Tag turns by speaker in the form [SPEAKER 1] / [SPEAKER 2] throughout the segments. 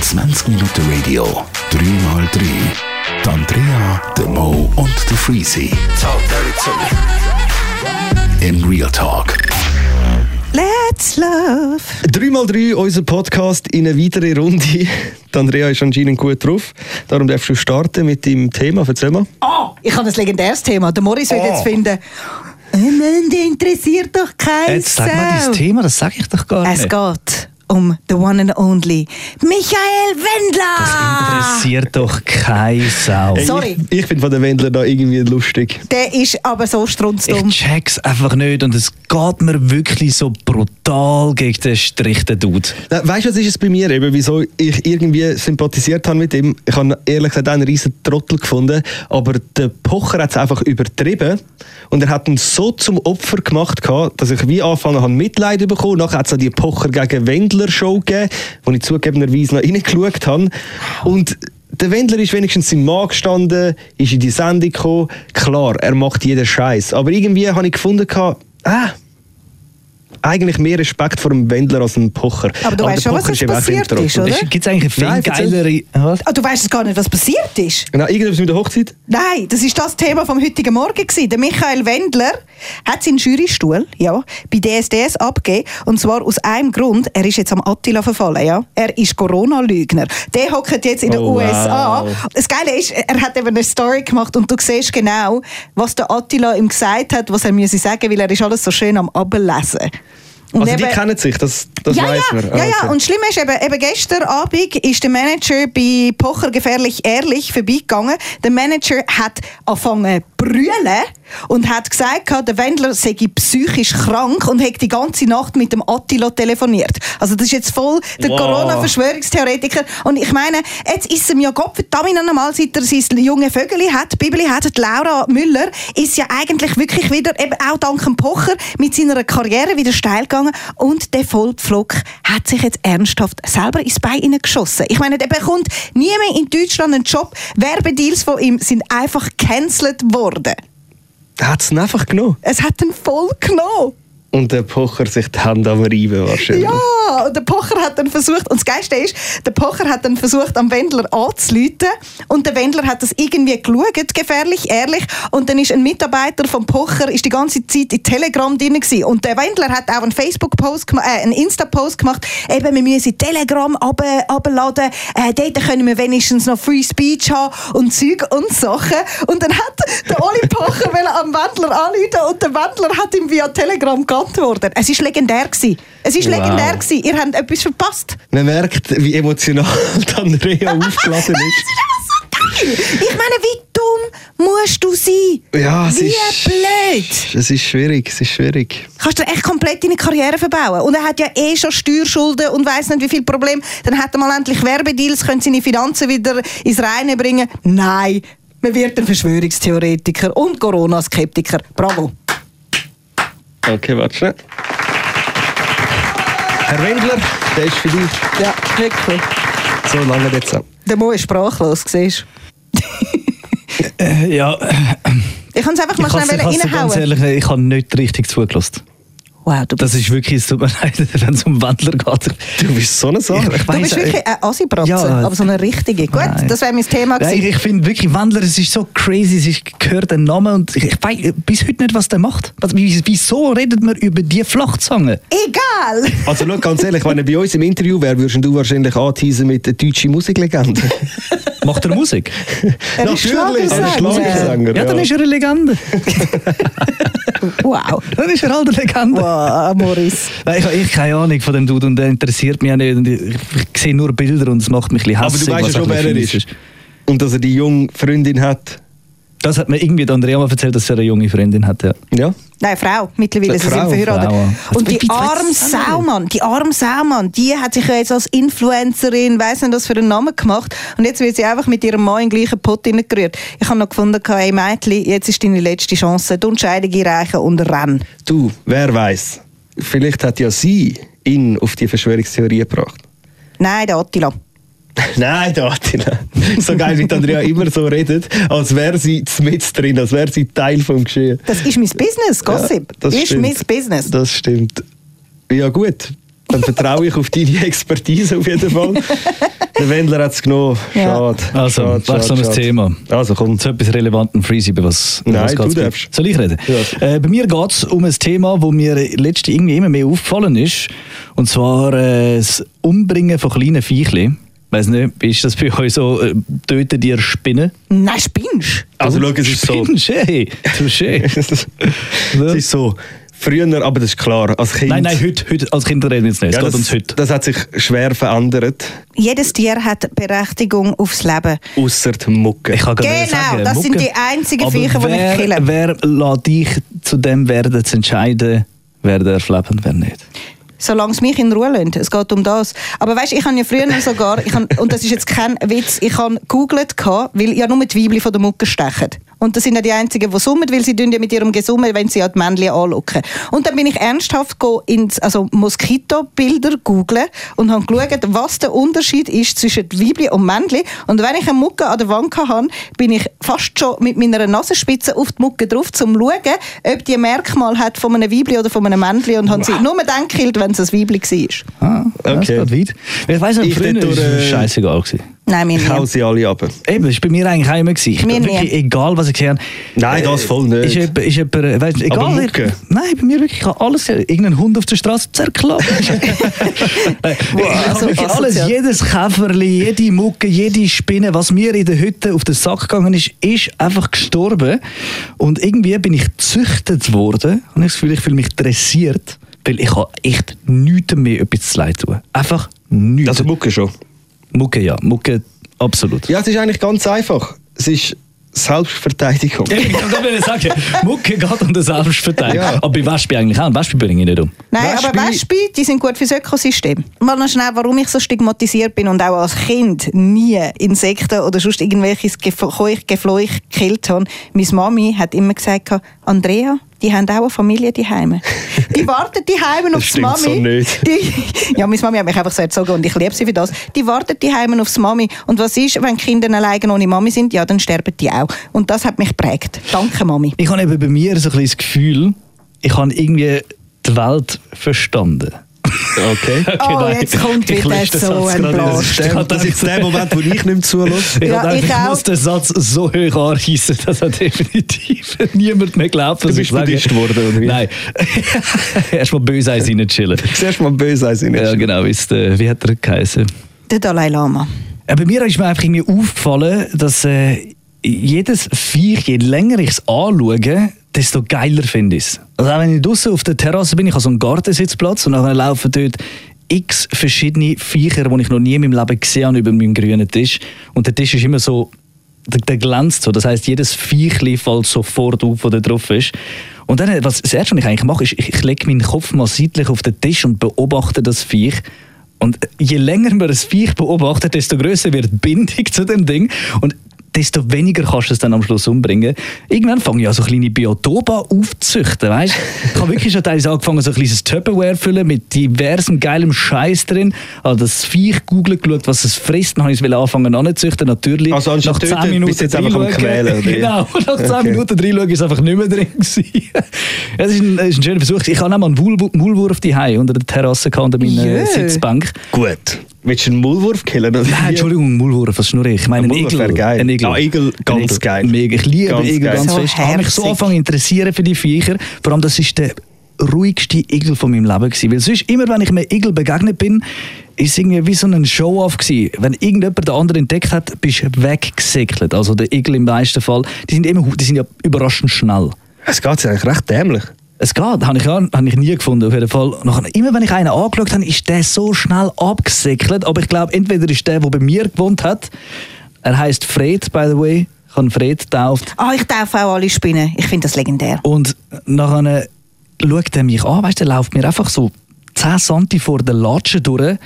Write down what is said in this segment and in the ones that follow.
[SPEAKER 1] 20 Minuten Radio, 3x3. Die Andrea, der Mo und der Freezy. In Real Talk.
[SPEAKER 2] Let's love.
[SPEAKER 3] 3x3, unser Podcast in eine weitere Runde. Die Andrea ist anscheinend gut drauf. Darum darfst du starten mit dem Thema. Erzähl mal.
[SPEAKER 2] Oh, ich habe ein legendäres Thema. Der Morris wird
[SPEAKER 3] Oh.
[SPEAKER 2] jetzt finden, «Äh, die interessiert doch kein
[SPEAKER 4] Jetzt sag mal
[SPEAKER 2] Sau.»
[SPEAKER 4] dein Thema, das sage ich doch gar
[SPEAKER 2] Es
[SPEAKER 4] nicht.
[SPEAKER 2] geht um the one and only Michael Wendler.
[SPEAKER 4] Interessiert doch keine Sau.
[SPEAKER 2] Sorry.
[SPEAKER 3] Ich, ich bin von den Wendler da irgendwie lustig.
[SPEAKER 2] Der ist aber so strunzdumm.
[SPEAKER 4] Ich check's einfach nicht und es geht mir wirklich so brutal gegen den Strich, der Dude.
[SPEAKER 3] Na, Weißt du, was ist es bei mir eben, wieso ich irgendwie sympathisiert habe mit ihm? Ich habe ehrlich gesagt auch einen riesen Trottel gefunden, aber der Pocher hat es einfach übertrieben und er hat ihn so zum Opfer gemacht, dass ich wie angefangen habe Mitleid bekommen. Nachher hat es die Pocher gegen Wendler Show gegeben, wo ich zugegebenerweise noch reingeschaut habe. Und der Wendler ist wenigstens im Mann gestanden, ist in die Sendung gekommen. Klar, er macht jeden Scheiß, aber irgendwie habe ich gefunden, ah, eigentlich mehr Respekt vor dem Wendler als dem Pocher.
[SPEAKER 2] Aber du weißt
[SPEAKER 3] der
[SPEAKER 2] schon, was
[SPEAKER 3] Pocher auch
[SPEAKER 2] passiert ist, oder?
[SPEAKER 4] Gibt es eigentlich viel
[SPEAKER 3] Nein, erzähl.
[SPEAKER 4] geilere... Was?
[SPEAKER 2] Ah, du weißt es gar nicht, was passiert ist.
[SPEAKER 3] Genau, irgendwas mit der Hochzeit?
[SPEAKER 2] Nein, das ist das Thema vom heutigen Morgen gewesen. Der Michael Wendler hat seinen Jurystuhl, ja, bei DSDS abgegeben. Und zwar aus einem Grund, er ist jetzt am Attila verfallen, ja. Er ist Corona-Lügner. Der hockt jetzt in den
[SPEAKER 3] Oh,
[SPEAKER 2] USA.
[SPEAKER 3] wow.
[SPEAKER 2] Das Geile ist, er hat eben eine Story gemacht und du siehst genau, was der Attila ihm gesagt hat, was er müsse sagen, weil er ist alles so schön am Ablesen.
[SPEAKER 3] Also die
[SPEAKER 2] eben-
[SPEAKER 3] kennen sich, das, das
[SPEAKER 2] ja,
[SPEAKER 3] weiß
[SPEAKER 2] ja,
[SPEAKER 3] man.
[SPEAKER 2] ja,
[SPEAKER 3] Ah,
[SPEAKER 2] ja.
[SPEAKER 3] okay.
[SPEAKER 2] Und schlimm ist eben, eben gestern Abend ist der Manager bei Pocher gefährlich ehrlich vorbeigegangen. Der Manager hat angefangen brüllen und hat gesagt, der Wendler sei psychisch krank und hat die ganze Nacht mit dem Attila telefoniert. Also das ist jetzt voll der
[SPEAKER 3] Wow.
[SPEAKER 2] Corona-Verschwörungstheoretiker. Und ich meine, jetzt ist ihm ja Gott verdammt nochmal, seit er sein junge Vögeli hat, Bibeli hat, Laura Müller, ist ja eigentlich wirklich wieder, eben auch dank dem Pocher, mit seiner Karriere wieder steil gegangen. Und der Vollpflock hat sich jetzt ernsthaft selber ins Bein geschossen. Ich meine, der bekommt nie mehr in Deutschland einen Job. Werbedeals von ihm sind einfach gecancelt worden.
[SPEAKER 3] Der hat es einfach genommen.
[SPEAKER 2] Es hat ihn voll genommen.
[SPEAKER 3] Und der Pocher sich die Hände am Reiben wahrscheinlich.
[SPEAKER 2] Ja, und der Pocher hat dann versucht, und das Geiste ist, der Pocher hat dann versucht, am Wendler anzuleiten und der Wendler hat das irgendwie geschaut, gefährlich, ehrlich, und dann ist ein Mitarbeiter vom Pocher ist die ganze Zeit in Telegram drin gewesen. und der Wendler hat auch einen Facebook-Post, äh, einen Insta-Post gemacht, eben, wir müssen Telegram runter- runterladen, äh, dort können wir wenigstens noch Free Speech haben und Zeug und Sachen und dann hat der Oli Pocher am Wendler anrufen und der Wendler hat ihm via Telegram geantwortet. Es ist legendär gewesen. Es ist
[SPEAKER 3] Wow.
[SPEAKER 2] legendär gewesen. Ihr habt etwas verpasst.
[SPEAKER 3] Man merkt, wie emotional Andrea aufgeladen ist.
[SPEAKER 2] Ich meine, wie dumm musst du sein?
[SPEAKER 3] Ja, es
[SPEAKER 2] wie
[SPEAKER 3] ist-
[SPEAKER 2] blöd.
[SPEAKER 3] Es ist schwierig, es ist schwierig.
[SPEAKER 2] Kannst du echt komplett deine Karriere verbauen. Und er hat ja eh schon Steuerschulden und weiss nicht, wie viel Probleme. Dann hat er mal endlich Werbedeals, können seine Finanzen wieder ins Reine bringen. Nein, man wird ein Verschwörungstheoretiker und Corona-Skeptiker. Bravo.
[SPEAKER 3] Okay, warte schnell. Herr Wendler, der ist für dich
[SPEAKER 2] Ja, wirklich.
[SPEAKER 3] so lange jetzt an.
[SPEAKER 2] Der Mo ist sprachlos, siehst
[SPEAKER 4] Äh, ja,
[SPEAKER 2] Ich kann es einfach mal
[SPEAKER 4] ich
[SPEAKER 2] schnell
[SPEAKER 4] kann ganz
[SPEAKER 2] reinhauen.
[SPEAKER 4] ehrlich, ich habe nicht richtig zugelassen.
[SPEAKER 2] Wow, du
[SPEAKER 4] Das ist wirklich, es tut mir leid, wenn es um Wandler geht.
[SPEAKER 3] Du bist so eine Sache.
[SPEAKER 4] Ich
[SPEAKER 2] Du bist
[SPEAKER 4] äh,
[SPEAKER 2] wirklich ein Assi-Bratze,
[SPEAKER 4] ja,
[SPEAKER 2] aber so eine richtige. Gut,
[SPEAKER 4] nein.
[SPEAKER 2] das wäre mein Thema
[SPEAKER 4] Nein,
[SPEAKER 2] gewesen.
[SPEAKER 4] ich finde wirklich, Wandler, es ist so crazy, es ist, gehört ein Name und ich, ich weiß bis heute nicht, was der macht. Wie- wieso redet man über die Flachzange?
[SPEAKER 2] Egal!
[SPEAKER 3] Also schau, ganz ehrlich, wenn er bei uns im Interview wäre, würdest du wahrscheinlich anteasen mit der deutschen Musiklegende.
[SPEAKER 4] Macht er Musik?
[SPEAKER 2] Er ist
[SPEAKER 3] Natürlich, er ist
[SPEAKER 2] Schlagersänger.
[SPEAKER 3] Schlagersänger.
[SPEAKER 4] Ja, dann ist er eine Legende.
[SPEAKER 2] Wow.
[SPEAKER 4] Dann ist er halt eine Legende.
[SPEAKER 2] Wow, Morris.
[SPEAKER 4] Nein, ich habe echt keine Ahnung von dem Dude und der interessiert mich auch nicht. Und ich, ich sehe nur Bilder und es macht mich ein bisschen
[SPEAKER 3] Aber
[SPEAKER 4] hässlich.
[SPEAKER 3] du weißt ja schon, wer er ist. Und dass er die junge Freundin hat.
[SPEAKER 4] Das hat mir irgendwie der Andrea mal erzählt, dass er eine junge Freundin hat. Ja.
[SPEAKER 3] Ja?
[SPEAKER 2] Nein, Frau. Mittlerweile sie sind
[SPEAKER 3] Frau,
[SPEAKER 2] verheiratet.
[SPEAKER 4] Frau.
[SPEAKER 2] Und die arme? Saumann, die arme Saumann, die hat sich ja jetzt als Influencerin, weiss nicht, was für einen Namen gemacht. Und jetzt wird sie einfach mit ihrem Mann in den gleichen Pott gerührt. Ich habe noch gefunden, hey Mädchen, jetzt ist deine letzte Chance. Du Entscheidung einreichen und renn.
[SPEAKER 3] Du, wer weiß? Vielleicht hat ja sie ihn auf die Verschwörungstheorie gebracht.
[SPEAKER 2] Nein, der Attila.
[SPEAKER 3] Nein, der Attila. So geil, wie Andrea immer so redet, als wäre sie mit drin, als wäre sie Teil vom Geschehen.
[SPEAKER 2] Das ist mein Business, Gossip.
[SPEAKER 3] Ja, das
[SPEAKER 2] ist
[SPEAKER 3] stimmt.
[SPEAKER 2] mein Business.
[SPEAKER 3] Das stimmt. Ja gut. Dann vertraue ich auf deine Expertise auf jeden Fall. Der Wendler hat es genommen.
[SPEAKER 2] Ja.
[SPEAKER 3] Schade.
[SPEAKER 4] Also,
[SPEAKER 3] schade,
[SPEAKER 4] wechseln wir. Thema.
[SPEAKER 3] Also komm.
[SPEAKER 4] Zu etwas Relevantem Freeze, über was,
[SPEAKER 3] Nein,
[SPEAKER 4] was
[SPEAKER 3] du darfst.
[SPEAKER 4] Soll ich reden?
[SPEAKER 3] Ja.
[SPEAKER 4] Äh, bei mir geht es um ein Thema, das mir letztens irgendwie immer mehr aufgefallen ist. Und zwar äh, das Umbringen von kleinen Viechchen. Weiß nicht, ist das bei euch so? Äh, töten die Spinnen?
[SPEAKER 2] Nein, spinnst
[SPEAKER 3] Also schau, es ist so.
[SPEAKER 4] Spinnst, hey, touché.
[SPEAKER 3] es ist so. Früher, aber das ist klar, als Kind...
[SPEAKER 4] Nein, nein, heute, heute als Kinder reden wir jetzt nicht. Es
[SPEAKER 3] Ja,
[SPEAKER 4] geht
[SPEAKER 3] das,
[SPEAKER 4] ums heute.
[SPEAKER 3] das hat sich schwer verändert,
[SPEAKER 2] Jedes Tier hat Berechtigung aufs Leben.
[SPEAKER 3] außer die Mucke.
[SPEAKER 4] Ich kann
[SPEAKER 2] Genau,
[SPEAKER 4] sagen,
[SPEAKER 2] das sind
[SPEAKER 4] Mucke.
[SPEAKER 2] die einzigen Viecher, die ich
[SPEAKER 4] wer,
[SPEAKER 2] kille.
[SPEAKER 4] Wer lässt dich zu dem werden, zu entscheiden, wer darf leben und wer nicht?
[SPEAKER 2] Solange es mich in Ruhe lässt. Es geht um das. Aber weißt, ich habe ja früher sogar, ich habe, und das ist jetzt kein Witz, ich habe gegoogelt, weil ja nur die Weibli von der Mucke stechen. Und das sind ja die einzigen, die summen, weil sie ja mit ihrem Gesummen, wenn sie ja die Männchen anschauen. Und dann bin ich ernsthaft go ins also Moskitobilder googlen und habe geschaut, was der Unterschied ist zwischen Weibli und Männchen. Und wenn ich eine Mucke an der Wange habe, bin ich fast schon mit meiner Nasenspitze auf die Mucke drauf, um zu schauen, ob die ein Merkmal hat von einem Weibli oder von einem Männchen. Und habe sie nur dann gekillt, wenn es ein Weibli war.
[SPEAKER 4] Ah,
[SPEAKER 3] Okay.
[SPEAKER 4] das geht weit. Ich weiss nicht,
[SPEAKER 3] Ich
[SPEAKER 4] früher war es
[SPEAKER 3] äh,
[SPEAKER 4] scheißegal. Gewesen.
[SPEAKER 2] Nein, mir
[SPEAKER 3] Ich hau
[SPEAKER 2] nicht.
[SPEAKER 3] sie alle ab.
[SPEAKER 4] Eben, das war bei mir eigentlich auch immer. Ich
[SPEAKER 2] Mir
[SPEAKER 4] wirklich, egal was ich gesehen habe.
[SPEAKER 3] Nein, das voll nicht.
[SPEAKER 4] Ist jemand, ist jemand, äh, weißt, egal,
[SPEAKER 3] Aber Mucke?
[SPEAKER 4] Nein, bei mir wirklich, ich habe alles gesehen. Irgendein Hund auf der Straße zerklappt. ich habe
[SPEAKER 2] so
[SPEAKER 4] wirklich alles,
[SPEAKER 2] asozial.
[SPEAKER 4] jedes Käferli, jede Mucke, jede Spinne, was mir in der Hütte auf den Sack gegangen ist, ist einfach gestorben. Und irgendwie bin ich gezüchtet worden. Und ich habe das Gefühl, ich fühle mich dressiert, weil ich habe echt nichts mehr etwas zu leid tun. Einfach nichts.
[SPEAKER 3] Also Mucke schon.
[SPEAKER 4] Mucke, ja. Mucke, absolut.
[SPEAKER 3] Ja, es ist eigentlich ganz einfach. Es ist Selbstverteidigung.
[SPEAKER 4] Ich kann gerade sagen, Mucke geht um den Selbstverteidigung.
[SPEAKER 3] Ja.
[SPEAKER 4] Aber bei Wespe eigentlich auch. Wespe bringe ich nicht um.
[SPEAKER 2] Nein, aber
[SPEAKER 3] Wespe-
[SPEAKER 2] Wespe, die sind gut fürs Ökosystem. Mal noch schnell, warum ich so stigmatisiert bin und auch als Kind nie Insekten oder sonst irgendwelches Gefleuch, Gefleuch gekillt habe. Meine Mami hat immer gesagt, Andrea, die haben auch eine Familie daheim. Die warten daheim aufs
[SPEAKER 3] stimmt
[SPEAKER 2] Mami.
[SPEAKER 3] so nicht.
[SPEAKER 2] Die, ja, meine Mami hat mich einfach so erzogen und ich liebe sie für das. Die warten daheim aufs Mami. Und was ist, wenn die Kinder alleine ohne Mami sind? Ja, dann sterben die auch. Und das hat mich geprägt. Danke, Mami.
[SPEAKER 4] Ich habe eben bei mir so ein bisschen das Gefühl, ich habe irgendwie die Welt verstanden.
[SPEAKER 3] Okay.
[SPEAKER 2] Oh, jetzt kommt
[SPEAKER 4] Ich
[SPEAKER 2] wieder so
[SPEAKER 4] Satz
[SPEAKER 2] ein. Blast.
[SPEAKER 3] Das ist, der, Moment, wo ich nicht mehr zulasse.
[SPEAKER 4] Ich,
[SPEAKER 2] Ja, ich
[SPEAKER 4] ich muss den Satz so hoch anreißen, dass er definitiv niemand mehr glaubt, was
[SPEAKER 3] Du
[SPEAKER 4] ich
[SPEAKER 3] bist
[SPEAKER 4] sage.
[SPEAKER 3] Buddhist geworden, oder wie?
[SPEAKER 4] Nein. Erstmal böse eins rein chillen.
[SPEAKER 3] Zuerst mal böse sein.
[SPEAKER 4] Ja, genau. Wie, ist der, wie hat er geheißen?
[SPEAKER 2] Der Dalai Lama.
[SPEAKER 4] Ja, bei mir ist mir einfach irgendwie aufgefallen, dass äh, jedes Viech, je länger ich es anschaue, desto geiler finde ich es. Also auch wenn ich draußen auf der Terrasse bin, ich habe so einen Gartensitzplatz und dann laufen dort x verschiedene Viecher, die ich noch nie in meinem Leben gesehen habe, über meinem grünen Tisch. Und der Tisch ist immer so, der, der glänzt so. Das heißt, jedes Viechli fällt sofort auf, das da drauf ist. Und dann, was das Erste, was ich eigentlich mache, ist, ich, ich lege meinen Kopf mal seitlich auf den Tisch und beobachte das Viech. Und je länger man das Viech beobachtet, desto größer wird die Bindung zu dem Ding. Und desto weniger kannst du es dann am Schluss umbringen. Irgendwann fange ich an, so kleine Biotope aufzuzüchten, weißt? Ich habe wirklich schon teilweise angefangen, so ein kleines Tupperware füllen mit diversem geilem Scheiß drin. Habe das Viech googelt, geschaut, was es frisst, dann habe ich es anfangen anzuzüchten, natürlich.
[SPEAKER 3] Also
[SPEAKER 4] nach 10
[SPEAKER 3] töten,
[SPEAKER 4] Minuten
[SPEAKER 3] bist jetzt einfach am Quälen?
[SPEAKER 4] Genau, nach 10
[SPEAKER 3] Okay.
[SPEAKER 4] Minuten reinschauen ist es einfach nicht mehr drin. Es ist ein, ist ein schöner Versuch. Ich habe auch mal einen Maulwurf- daheim unter der Terrasse gehabt, unter meiner
[SPEAKER 2] Jö.
[SPEAKER 4] Sitzbank.
[SPEAKER 3] Gut. Willst du einen Maulwurf killen?
[SPEAKER 4] Nein? Entschuldigung, Maulwurf, was schnurre ich? Ich meine, Ein
[SPEAKER 3] Maulwurf
[SPEAKER 4] Igel.
[SPEAKER 3] wäre geil.
[SPEAKER 4] Ein Igel.
[SPEAKER 3] Ah, Igel, ganz
[SPEAKER 4] Ein Igel.
[SPEAKER 3] geil.
[SPEAKER 4] Mega. Ich liebe
[SPEAKER 3] Ganz
[SPEAKER 4] Igel
[SPEAKER 3] geil.
[SPEAKER 4] ganz
[SPEAKER 2] So
[SPEAKER 4] fest. Ich habe mich so angefangen zu interessieren für die Viecher. Vor allem, das ist der ruhigste Igel von meinem Leben gewesen. Weil sonst, immer wenn ich einem Igel begegnet bin, ist es irgendwie wie so ein Show-off gewesen. Wenn irgendjemand den anderen entdeckt hat, bist du weggesäckelt. Also der Igel im meisten Fall. Die sind, immer, die sind ja überraschend schnell.
[SPEAKER 3] Es geht eigentlich recht dämlich.
[SPEAKER 4] Es geht, habe ich, habe ich nie gefunden, auf jeden Fall. Nachher, immer wenn ich einen angeschaut habe, ist der so schnell abgesäckelt. Aber ich glaube, entweder ist der, der bei mir gewohnt hat, er heißt Fred, by the way, ich habe Fred getauft.
[SPEAKER 2] Ah, ich taufe auch alle Spinnen. Ich finde das legendär.
[SPEAKER 4] Und nachher schaut er mich an, weißt du, der läuft mir einfach so 10 cm vor der Latsche durch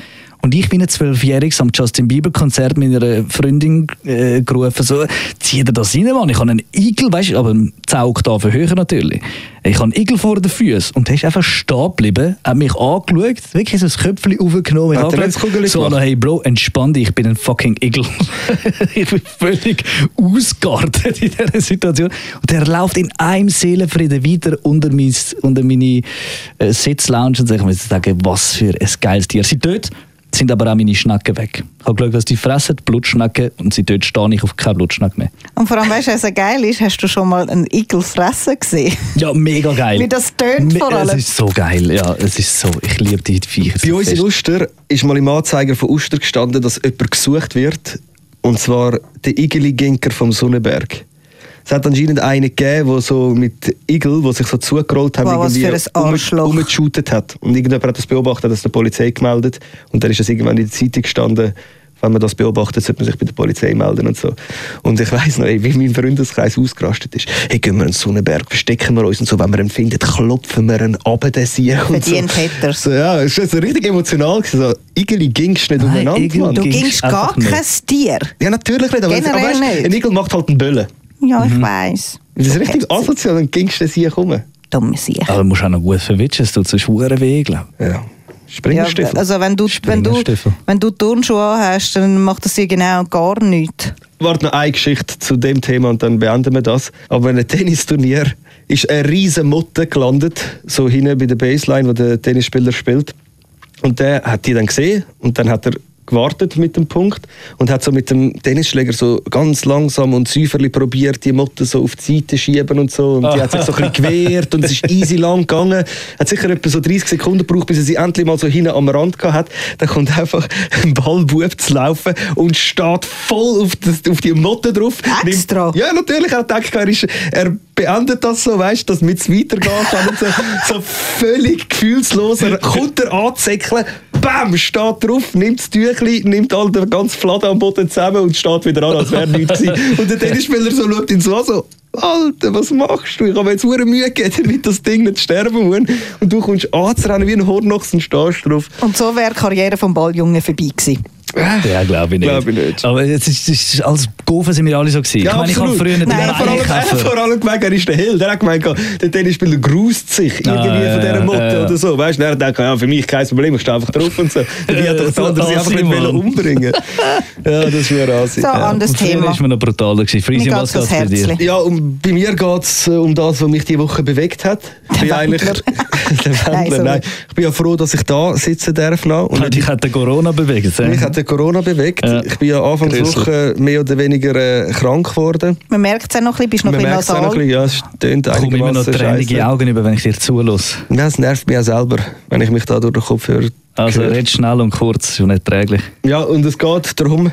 [SPEAKER 4] Und ich bin ein Zwölfjähriges am Justin Bieber Konzert mit einer Freundin äh, gerufen, so, zieh dir das rein, Mann. Ich habe einen Igel, weißt du, aber 10 Oktaven höher natürlich. Ich habe einen Igel vor den Füßen und der ist einfach stehen geblieben, hat mich angeschaut, wirklich so ein Köpfchen aufgenommen.
[SPEAKER 3] Hat er
[SPEAKER 4] angeschaut, so,
[SPEAKER 3] gemacht?
[SPEAKER 4] hey Bro, entspann dich, ich bin ein fucking Igel. ich bin völlig ausgeartet in dieser Situation. Und der läuft in einem Seelenfrieden weiter unter, mein, unter meine äh, Sitzlounge und ich muss sagen, was für ein geiles Tier. Sie dort sind aber auch meine Schnecken weg. Ich habe geschaut, dass die fressen, die Blutschnecken, und sie dort stehe ich auf keine Blutschnecke mehr.
[SPEAKER 2] Und vor allem, weißt du, was so geil ist, hast du schon mal einen Igel fressen gesehen?
[SPEAKER 4] Ja, mega geil.
[SPEAKER 2] Wie das tönt vor allem.
[SPEAKER 4] Es ist so geil, ja. Es ist so, ich liebe die Viecher.
[SPEAKER 3] Bei
[SPEAKER 4] so
[SPEAKER 3] uns in. Uster ist mal im Anzeiger von Uster gestanden, dass jemand gesucht wird. Und zwar der Igeli-Ginker vom Sonnenberg. Es hat anscheinend einen gegeben, der so mit Igel, die sich so zugerollt haben,
[SPEAKER 2] Wow, ein Arschloch.
[SPEAKER 3] umgeshootet hat. Und irgendjemand hat das beobachtet, hat das der Polizei gemeldet. Und dann ist das irgendwann in der Zeitung gestanden, wenn man das beobachtet, sollte man sich bei der Polizei melden und so. Und ich weiss noch, ey, wie mein Freundeskreis ausgerastet ist. Hey, gehen wir in den Sonnenberg, verstecken wir uns und so. Wenn wir ihn finden, klopfen wir ihn ab, den Sieg und so.
[SPEAKER 2] Er's.
[SPEAKER 3] So, ja, es war so richtig emotional. So, Igeli gingst nicht
[SPEAKER 4] Nein,
[SPEAKER 3] umeinander.
[SPEAKER 4] Igel
[SPEAKER 3] Mann.
[SPEAKER 2] Du
[SPEAKER 4] Gingst
[SPEAKER 2] gar kein Tier.
[SPEAKER 3] Ja, natürlich nicht. Aber,
[SPEAKER 2] Generell
[SPEAKER 3] aber weißt,
[SPEAKER 2] nicht.
[SPEAKER 3] ein Igel macht halt einen Böllen.
[SPEAKER 2] Ja,
[SPEAKER 4] Mhm.
[SPEAKER 2] ich weiss.
[SPEAKER 3] Das ist richtig asozial, dann gingst du den Sieg rum.
[SPEAKER 2] Dumme Sicher.
[SPEAKER 4] Aber du musst auch noch gut verwitschen, es tut so schwere weh, glaub.
[SPEAKER 3] Ja.
[SPEAKER 2] Ja,
[SPEAKER 3] Springerstiefel.
[SPEAKER 2] also wenn du, wenn, du, wenn du Turnschuhe hast, dann macht das dir genau gar nichts.
[SPEAKER 3] Warte noch eine Geschichte zu dem Thema und dann beenden wir das. Aber bei einem Tennisturnier ist eine riesen Motte gelandet, so hinten bei der Baseline, wo der Tennisspieler spielt. Und der hat die dann gesehen und dann hat er gewartet mit dem Punkt und hat so mit dem Tennisschläger so ganz langsam und säuferlich probiert, die Motte so auf die Seite schieben und so. Und die hat sich so ein bisschen gewehrt und es ist easy lang gegangen. Hat sicher etwa so 30 Sekunden gebraucht, bis er sie endlich mal so hinten am Rand gehabt hat. Dann kommt einfach ein Ballbub zu laufen und steht voll auf, das, auf die Motte drauf.
[SPEAKER 2] Extra?
[SPEAKER 3] Ja, natürlich. Er er, ist, er beendet das so, weißt du, dass mit weitergehen kann. So, so völlig gefühlslos. Er kommt er anzäckeln, bam, steht drauf, nimmt das Tüchli, nimmt all den ganzen Fladen am Boden zusammen und steht wieder an, als wäre nichts gewesen. Und der Tennisspieler so schaut ihn so an, so, Alter, was machst du? Ich habe mir jetzt hure Mühe gegeben, damit das Ding nicht sterben muss. Und du kommst anzurennen wie ein Hornochs und stehst drauf.
[SPEAKER 2] Und so wäre die Karriere vom Balljungen vorbei gewesen.
[SPEAKER 4] Ja, glaube ich nicht.
[SPEAKER 3] Glaub ich nicht.
[SPEAKER 4] Aber es ist, ist, als Gofen sind wir alle so gewesen. ich meine, ich habe früher nicht
[SPEAKER 2] Nein,
[SPEAKER 3] vor allem, er vor allem gemerkt, er ist der Held. Er hat gemeint, der Tennisspieler grußt sich irgendwie
[SPEAKER 4] Ah,
[SPEAKER 3] von dieser
[SPEAKER 4] ja,
[SPEAKER 3] Motte
[SPEAKER 4] ja, ja.
[SPEAKER 3] oder so. Weißt du, er denkt, ja, für mich kein Problem, ich stehe einfach drauf und so. Dabei hat doch der andere sich
[SPEAKER 4] Ah,
[SPEAKER 3] einfach nicht umbringen Ja, das ist mir rasig.
[SPEAKER 2] So, anderes
[SPEAKER 4] Und früher
[SPEAKER 2] Thema.
[SPEAKER 4] ist man noch brutaler gewesen. Was
[SPEAKER 2] geht's
[SPEAKER 4] bei dir?
[SPEAKER 3] Ja, und bei mir geht es um das, was mich diese Woche bewegt hat. Ich bin eigentlich,
[SPEAKER 2] Nein,
[SPEAKER 3] nein. Ich bin ja froh, dass ich da sitzen darf noch. Und
[SPEAKER 4] Dich hat der Corona bewegt. Äh?
[SPEAKER 3] der Corona bewegt.
[SPEAKER 4] Ja.
[SPEAKER 3] Ich bin ja Anfangswoche mehr oder weniger äh, krank geworden.
[SPEAKER 2] Man merkt es auch noch ein bisschen, bist noch
[SPEAKER 3] Man
[SPEAKER 2] ein
[SPEAKER 3] merkt es auch noch ein
[SPEAKER 2] bisschen
[SPEAKER 3] bisschen,
[SPEAKER 2] nasal.
[SPEAKER 3] ja, es tönt
[SPEAKER 4] Ich komme immer noch tränige. Augen über, wenn ich dir zulasse.
[SPEAKER 3] Ja, es nervt mich auch selber, wenn ich mich da durch den Kopf höre.
[SPEAKER 4] Also red schnell und kurz, ist nicht träglich.
[SPEAKER 3] Ja, und es geht darum,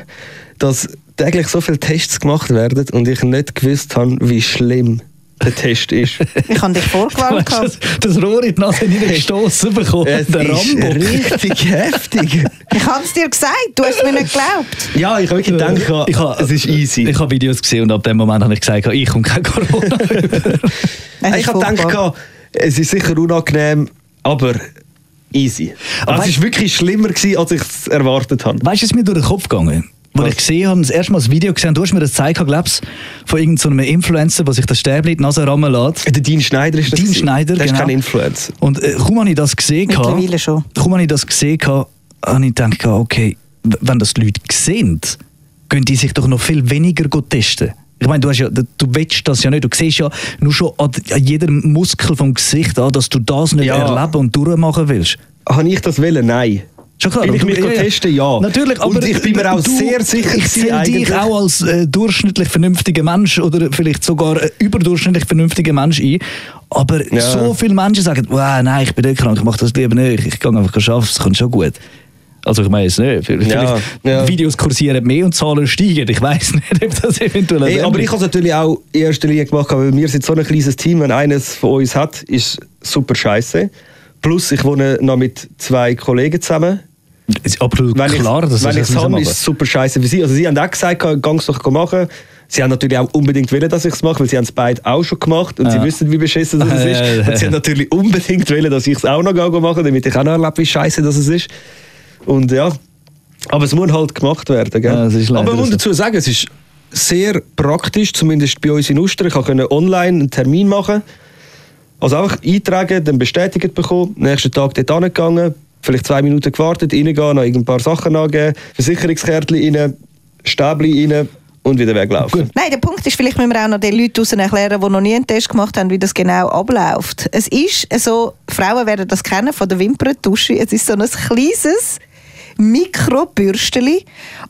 [SPEAKER 3] dass täglich so viele Tests gemacht werden und ich nicht gewusst habe, wie schlimm der Test ist.
[SPEAKER 2] Ich habe dich vorgewarnt.
[SPEAKER 4] Das, das Rohr in die Nase hineingestossen bekommen.
[SPEAKER 3] es
[SPEAKER 4] der
[SPEAKER 3] ist
[SPEAKER 4] Rambo.
[SPEAKER 3] richtig heftig.
[SPEAKER 2] Ich habe es dir gesagt, du hast mir nicht geglaubt.
[SPEAKER 3] Ja, ich habe wirklich gedacht,
[SPEAKER 4] Ich habe-
[SPEAKER 3] es ist easy.
[SPEAKER 4] Ich habe Videos gesehen und ab dem Moment habe ich gesagt, ich komme kein Corona.
[SPEAKER 2] Es
[SPEAKER 3] ich habe gedacht, es ist sicher unangenehm, aber easy.
[SPEAKER 4] Aber
[SPEAKER 3] Also, es war wirklich schlimmer, gewesen, als ich es erwartet habe.
[SPEAKER 4] Weißt du, es ist mir durch den Kopf gegangen? Als
[SPEAKER 3] Was?
[SPEAKER 4] ich gesehen habe, das erste Mal das Video gesehen, du hast mir das gezeigt, glaubst von irgendeinem Influencer, der sich das Stäbli in die Nase rammen lässt.
[SPEAKER 3] Der Dean Schneider ist das.
[SPEAKER 4] Dean. Schneider,
[SPEAKER 3] Der ist
[SPEAKER 4] genau.
[SPEAKER 3] kein Influencer.
[SPEAKER 4] Und äh, kaum habe ich das gesehen,
[SPEAKER 2] Mittlerweile schon.
[SPEAKER 4] kaum habe ich das gesehen, habe ich gedacht, okay, wenn das die Leute sehen, können die sich doch noch viel weniger go testen. Ich meine, du, hast ja, du willst das ja nicht. Du siehst ja nur schon an, an jedem Muskel vom Gesicht an, dass du das nicht
[SPEAKER 3] Ja.
[SPEAKER 4] erleben und durchmachen willst.
[SPEAKER 3] Habe ich das wollen? Nein.
[SPEAKER 4] Schon klar.
[SPEAKER 3] Will ich mich testen? Ja.
[SPEAKER 4] Natürlich, aber
[SPEAKER 3] Und ich bin mir auch
[SPEAKER 4] du-
[SPEAKER 3] sehr sicher
[SPEAKER 4] Ich sehe dich auch als äh, durchschnittlich vernünftiger Mensch oder vielleicht sogar äh, überdurchschnittlich vernünftiger Mensch ein. Aber
[SPEAKER 3] Ja.
[SPEAKER 4] so viele Menschen sagen, wow, nein, ich bin nicht krank, ich mache das lieber nicht, ich gehe einfach arbeiten, es kommt schon gut. Also ich meine es nicht. Vielleicht
[SPEAKER 3] Ja, ja.
[SPEAKER 4] Videos kursieren mehr und Zahlen steigen. Ich weiß nicht, ob das eventuell ein
[SPEAKER 3] aber ich habe es natürlich auch in erster Linie gemacht, weil wir sind so ein kleines Team. Wenn eines von uns hat, ist super scheiße. Plus, ich wohne noch mit zwei Kollegen zusammen.
[SPEAKER 4] Ist absolut
[SPEAKER 3] Wenn
[SPEAKER 4] klar,
[SPEAKER 3] ich,
[SPEAKER 4] dass
[SPEAKER 3] wenn
[SPEAKER 4] ich das
[SPEAKER 3] es habe, ist es super scheiße für sie. Also sie haben auch gesagt, gang es doch machen. Sie haben natürlich auch unbedingt wollen, dass ich es mache, weil sie haben es beide auch schon gemacht und sie
[SPEAKER 4] Ja.
[SPEAKER 3] wissen, wie beschissen das ist. Und sie haben natürlich unbedingt wollen, dass ich es auch noch gehe machen, damit ich auch noch erlebe, wie scheiße das ist. Und ja, Aber es muss halt gemacht werden. Gell?
[SPEAKER 4] Ja,
[SPEAKER 3] Aber man muss dazu sagen, es ist sehr praktisch, zumindest bei uns in Uster. Ich konnte online einen Termin machen. Also einfach eintragen, dann bestätigt bekommen, nächsten Tag dort angegangen, vielleicht zwei Minuten gewartet, reingehen, noch ein paar Sachen angeben, Versicherungskärtchen rein, Stäbli rein und wieder weglaufen.
[SPEAKER 2] Nein, der Punkt ist, vielleicht müssen wir auch noch den Leuten draussen erklären, die noch nie einen Test gemacht haben, wie das genau abläuft. Es ist so, Frauen werden das kennen von der Wimperntusche, es ist so ein kleines Mikrobürsteli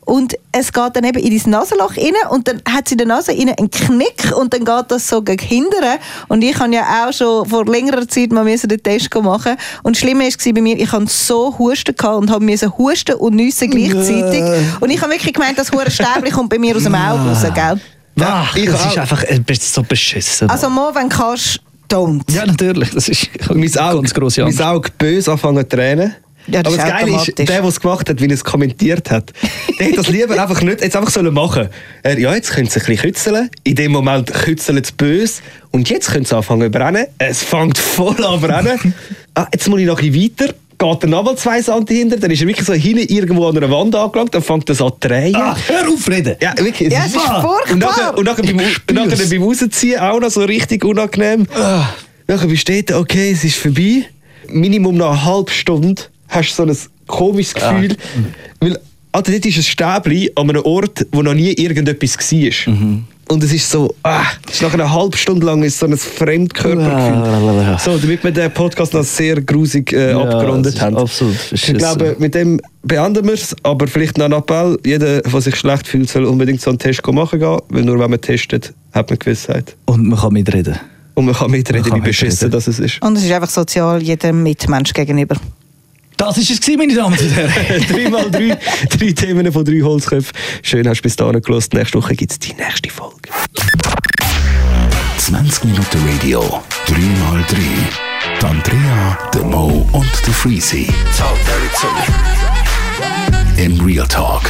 [SPEAKER 2] und es geht dann eben in dein Nasenloch rein und dann hat sie in der Nase rein einen Knick und dann geht das so gegen hindern und ich habe ja auch schon vor längerer Zeit mal müssen den Test machen und das Schlimme war bei mir, ich hatte so Husten und habe müssen husten und nüssen gleichzeitig und ich habe wirklich gemeint, das hure Stäbli kommt bei mir aus dem Auge raus, gell?
[SPEAKER 4] Ach,
[SPEAKER 3] ich
[SPEAKER 4] das
[SPEAKER 3] auch.
[SPEAKER 4] ist einfach äh, bist so beschissen.
[SPEAKER 2] Also mal, wenn du kannst, don't.
[SPEAKER 4] ja, natürlich. Das ist
[SPEAKER 3] mein Auge,
[SPEAKER 4] ganz grosse Angst.
[SPEAKER 3] mein Auge böse anfangen zu tränen.
[SPEAKER 2] Ja, das
[SPEAKER 3] Aber das Geile ist, der, der es gemacht hat, wie er es kommentiert hat, der hätte das lieber einfach nicht, jetzt einfach sollen machen. Er, ja, jetzt können sie ein bisschen kützeln. In dem Moment kützeln sie böse. Und jetzt können sie anfangen zu brennen. Es fängt voll an zu brennen. ah, jetzt muss ich noch ein bisschen weiter. Geht er nochmal zwei Sand hinter, dann ist er wirklich so hinten irgendwo an einer Wand angelangt, dann fängt er so an zu drehen.
[SPEAKER 4] Ach, hör auf, reden!
[SPEAKER 3] Ja, wirklich.
[SPEAKER 2] Ja, es ist furchtbar.
[SPEAKER 3] Und nachher, und nachher, beim, nachher beim Rausziehen auch noch so richtig unangenehm. Nachher besteht okay, es ist vorbei. Minimum nach einer halben Stunde hast du so ein komisches Gefühl. Weil, Alter, dort ist ein Stäbli an einem Ort, wo noch nie irgendetwas war. Und es ist so, ah, es ist nach einer halben Stunde lang ist so ein Fremdkörpergefühl. So, damit wir den Podcast noch sehr grusig äh,
[SPEAKER 4] Ja,
[SPEAKER 3] abgerundet
[SPEAKER 4] ist
[SPEAKER 3] haben.
[SPEAKER 4] absolut
[SPEAKER 3] Ich
[SPEAKER 4] beschissen.
[SPEAKER 3] glaube, mit dem beenden wir es, aber vielleicht noch ein Appell. Jeder, der sich schlecht fühlt, soll unbedingt so einen Test machen gehen, weil nur wenn man testet, hat man Gewissheit.
[SPEAKER 4] Und man kann mitreden.
[SPEAKER 3] Und man kann mitreden,
[SPEAKER 4] Man kann
[SPEAKER 3] wie beschissen das es ist.
[SPEAKER 2] Und es ist einfach sozial jedem Mitmensch gegenüber.
[SPEAKER 4] Das ist es, gewesen, meine Damen und Herren.
[SPEAKER 3] Dreimal drei, drei Themen von drei Holzköpfen. Schön, hast du bis dahin gehört. Nächste Woche gibt es die nächste Folge.
[SPEAKER 1] 20 Minuten Radio, 3x3. Die Andrea, der Mo und der Freezy.
[SPEAKER 5] Dirty to me.
[SPEAKER 1] Im Real Talk.